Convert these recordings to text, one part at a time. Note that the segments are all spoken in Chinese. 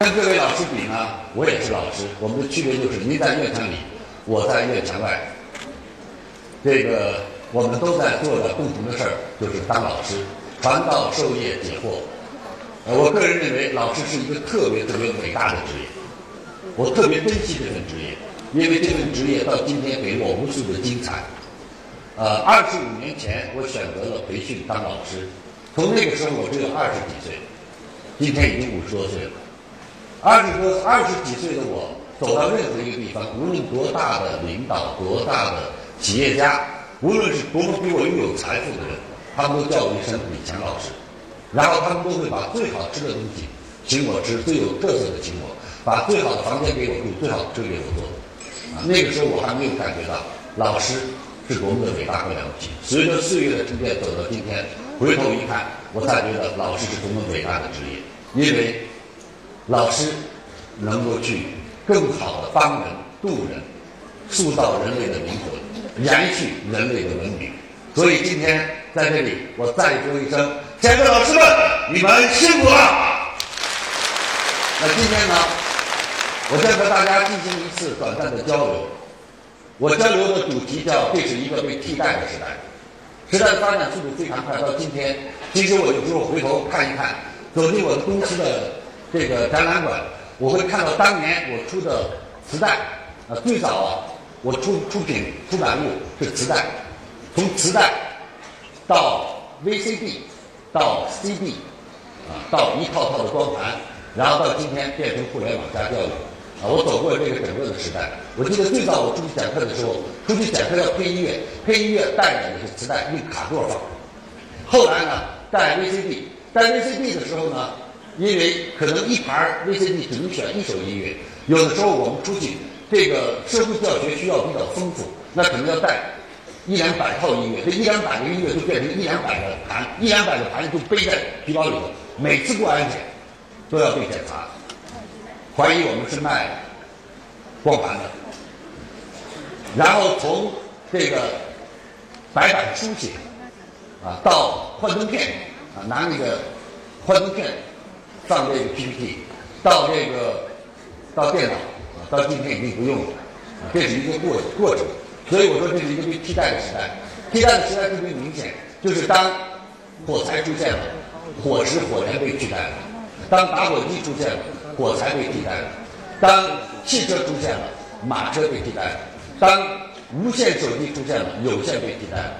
跟各位老师比呢，我也是老师，我们的区别就是您在院墙里，我在院墙外。这个我们都在做的共同的事儿，就是当老师，传道授业解惑。呃，我个人认为，老师是一个特别特别伟大的职业，我特别珍惜这份职业，因为这份职业到今天给了我无数的精彩。呃，二十五年前我选择了培训当老师，从那个时候我只有二十几岁，今天已经五十多岁了。二十多、二十几岁的我，走到任何一个地方，无论多大的领导、多大的企业家，无论是多么比我拥有财富的人，他们都叫我一声李强老师，然后他们都会把最好吃的东西请我吃，最有特色的请我，把最好的房间给我住，最好的车给我坐。啊，那个时候我还没有感觉到老师是多么的伟大和了不起。随着岁月的沉淀，走到今天，回头一看，我才觉得老师是多么伟大的职业，因为老师能够去更好的帮人、渡人，塑造人类的灵魂，延续人类的文明。所以今天在这里，我再说一声，亲爱的老师们，你们辛苦了。那今天呢，我将和大家进行一次短暂的交流。我交流的主题叫“这是一个被替代的时代”。时代的发展速度非常快，到今天，其实我有时候回头看一看，走进我的公司的这个展览馆，我会看到当年我出的磁带。啊，最早啊，我出出品出版物是磁带，从磁带到 VCD，到 CD，啊，到一套套的光盘，然后到今天变成互联网加教育。啊，我走过这个整个的时代。我记得最早我出去讲课的时候，出去讲课要配音乐，配音乐带的也是磁带，用卡座放。后来呢，带 VCD，带 VCD 的时候呢，因为可能一盘 VCD 只能选一首音乐，有的时候我们出去这个社会教学需要比较丰富，那可能要带一两百套音乐，这一两百个音乐就变成一两百个盘，一两百个盘就背在皮包里头，每次过安检都要被检查。怀疑我们是卖光盘的，然后从这个白板书写啊，到幻灯片啊，拿那个幻灯片放这个 PPT，到这个到电脑啊，到今天已经不用了，啊，这是一个过过程。所以我说这是一个被替代的时代。替代的时代特别明显，就是当火柴出现了，火石火柴被替代了；当打火机出现了。火柴被替代了，当汽车出现了，马车被替代了；当无线手机出现了，有线被替代了。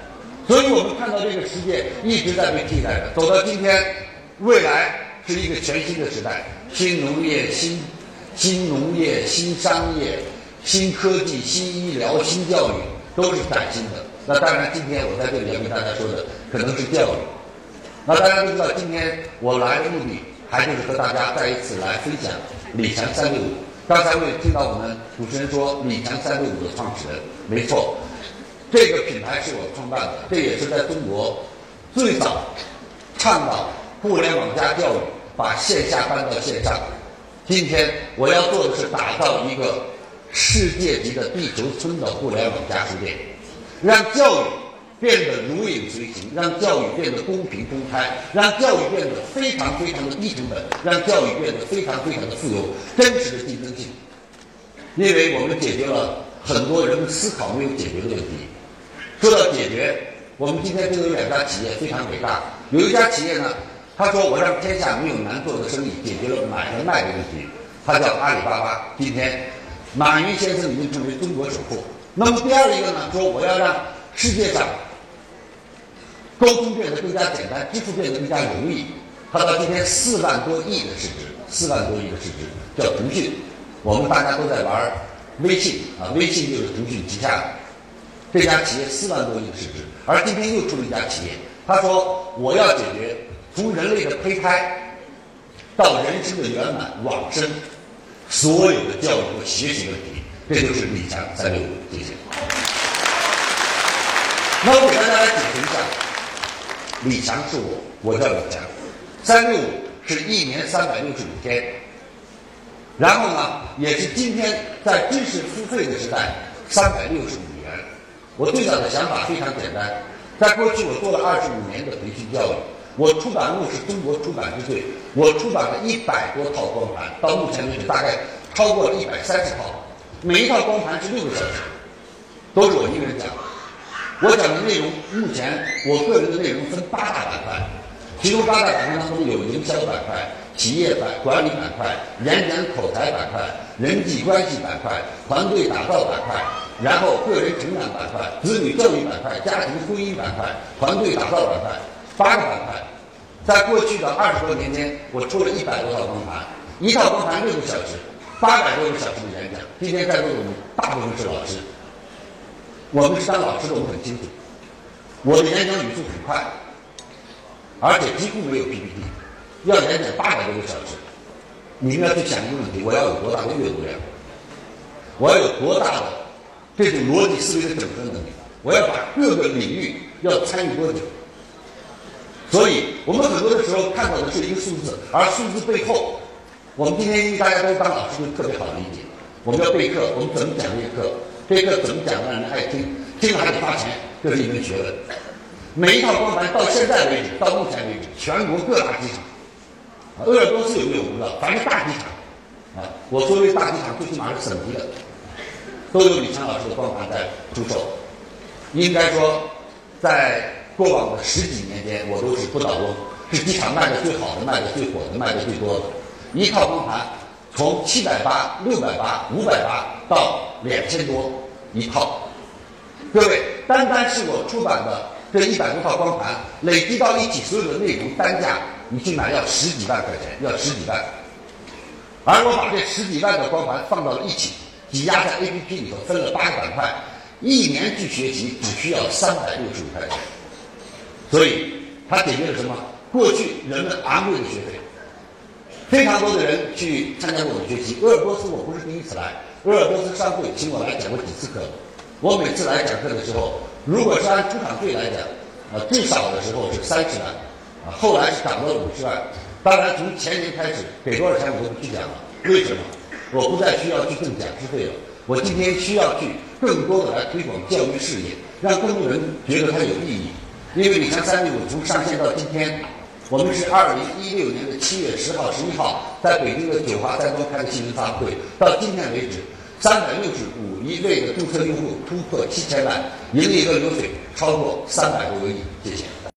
所以我们看到这个世界一直在被替代着，走到今天，未来是一个全新的时代，新农业、新新农业、新商业、新科技、新医疗、新教育都是崭新的。那当然，今天我在这里要跟大家说的可能是教育。那大家都知道，今天我来的目的。还就是和大家再一次来分享李强三六五。刚才我也听到我们主持人说李强三六五的创始人，没错，这个品牌是我创办的，这也是在中国最早倡导互联网加教育，把线下搬到线上。今天我要做的是打造一个世界级的地球村的互联网加书店，让教育。变得如影随形，让教育变得公平公开，让教育变得非常非常的低成本，让教育变得非常非常的富有真实的竞争性。因为我们解决了很多人们思考没有解决的问题。说到解决，我们今天就有两家企业非常伟大。有一家企业呢，他说我让天下没有难做的生意，解决了买和卖的问题。他叫阿里巴巴。今天，马云先生已经成为中国首富。那么第二一个呢，说我要让世界上。沟通变得更加简单，支付变得更加容易。他到今天四万多亿的市值，四万多亿的市值叫腾讯。我们大家都在玩微信啊，微信就是腾讯旗下的这家企业四万多亿的市值。而今天又出了一家企业，他说我要解决从人类的胚胎到人生的圆满往生所有的教育和学习问题。这就是李强三六五，谢谢。那我给大家来解释一下。李强是我，我叫李强。三六五是一年三百六十五天，然后呢，也是今天在知识付费的时代，三百六十五元。我最早的想法非常简单，在过去我做了二十五年的培训教育，我出版物是中国出版之最，我出版了一百多套光盘，到目前为止大概超过了一百三十套，每一套光盘是六个小时，都是我一个人讲。我讲的内容，目前我个人的内容分八大板块，其中八大板块当中有营销板块、企业板管理板块、演讲口才板块、人际关系板块、团队打造板块，然后个人成长板块、子女教育板块、家庭婚姻板块、团队打造板块，八个板块。在过去的二十多年间，我出了一百多套光盘，一套光盘六个小时，八百多个小时的演讲。今天在座的我们大部分是老师。我们是当老师的，我们很清楚。我的演讲语速很快，而且几乎没有 PPT。要演讲八百多个小时，你们要去想一个问题：我要有多大的阅读量？我要有多大的这种逻辑思维的整合能力？我要把各个领域要参与多久？所以我们很多的时候看到的是一个数字，而数字背后，我们今天因为大家都当老师，就特别好理解。我们要备课，我们怎么讲这课？这课怎么讲让人爱听？听了还得花钱，这是一门学问。每一套光盘到现在为止，到目前为止，全国各大机场，鄂尔多斯有没有不知道？反正大机场，啊，我作为大机场最起码是省级的，都有李强老师的光盘在出售。应该说，在过往的十几年间，我都是不倒翁，是机场卖的最好的、卖的最火的、卖的最多的。一套光盘从七百八、六百八、五百八到两千多一套，各位，单单是我出版的这一百多套光盘，累积到一起所有的内容单价，你去买要十几万块钱，要十几万。而我把这十几万的光盘放到了一起，挤压在 APP 里头，分了八个板块，一年去学习只需要三百六十五块钱。所以，它解决了什么？过去人们昂贵的学费。非常多的人去参加过我的学习。鄂尔多斯我不是第一次来，鄂尔多斯商会请我来讲过几次课。我每次来讲课的时候，如果是按出场费来讲，啊，最少的时候是三十万，啊，后来是涨到五十万。当然，从前年开始给多少钱我都不去讲了。为什么？我不再需要去挣讲师费了。我今天需要去更多的来推广教育事业，让更多人觉得它有意义。因为你看三六五从上线到今天。我们是二零一六年的七月十号、十一号，在北京的九华山庄开的新闻发布会。到今天为止，三百六十五亿位的注册用户突破七千万，营业额流水超过三百多个亿。谢谢。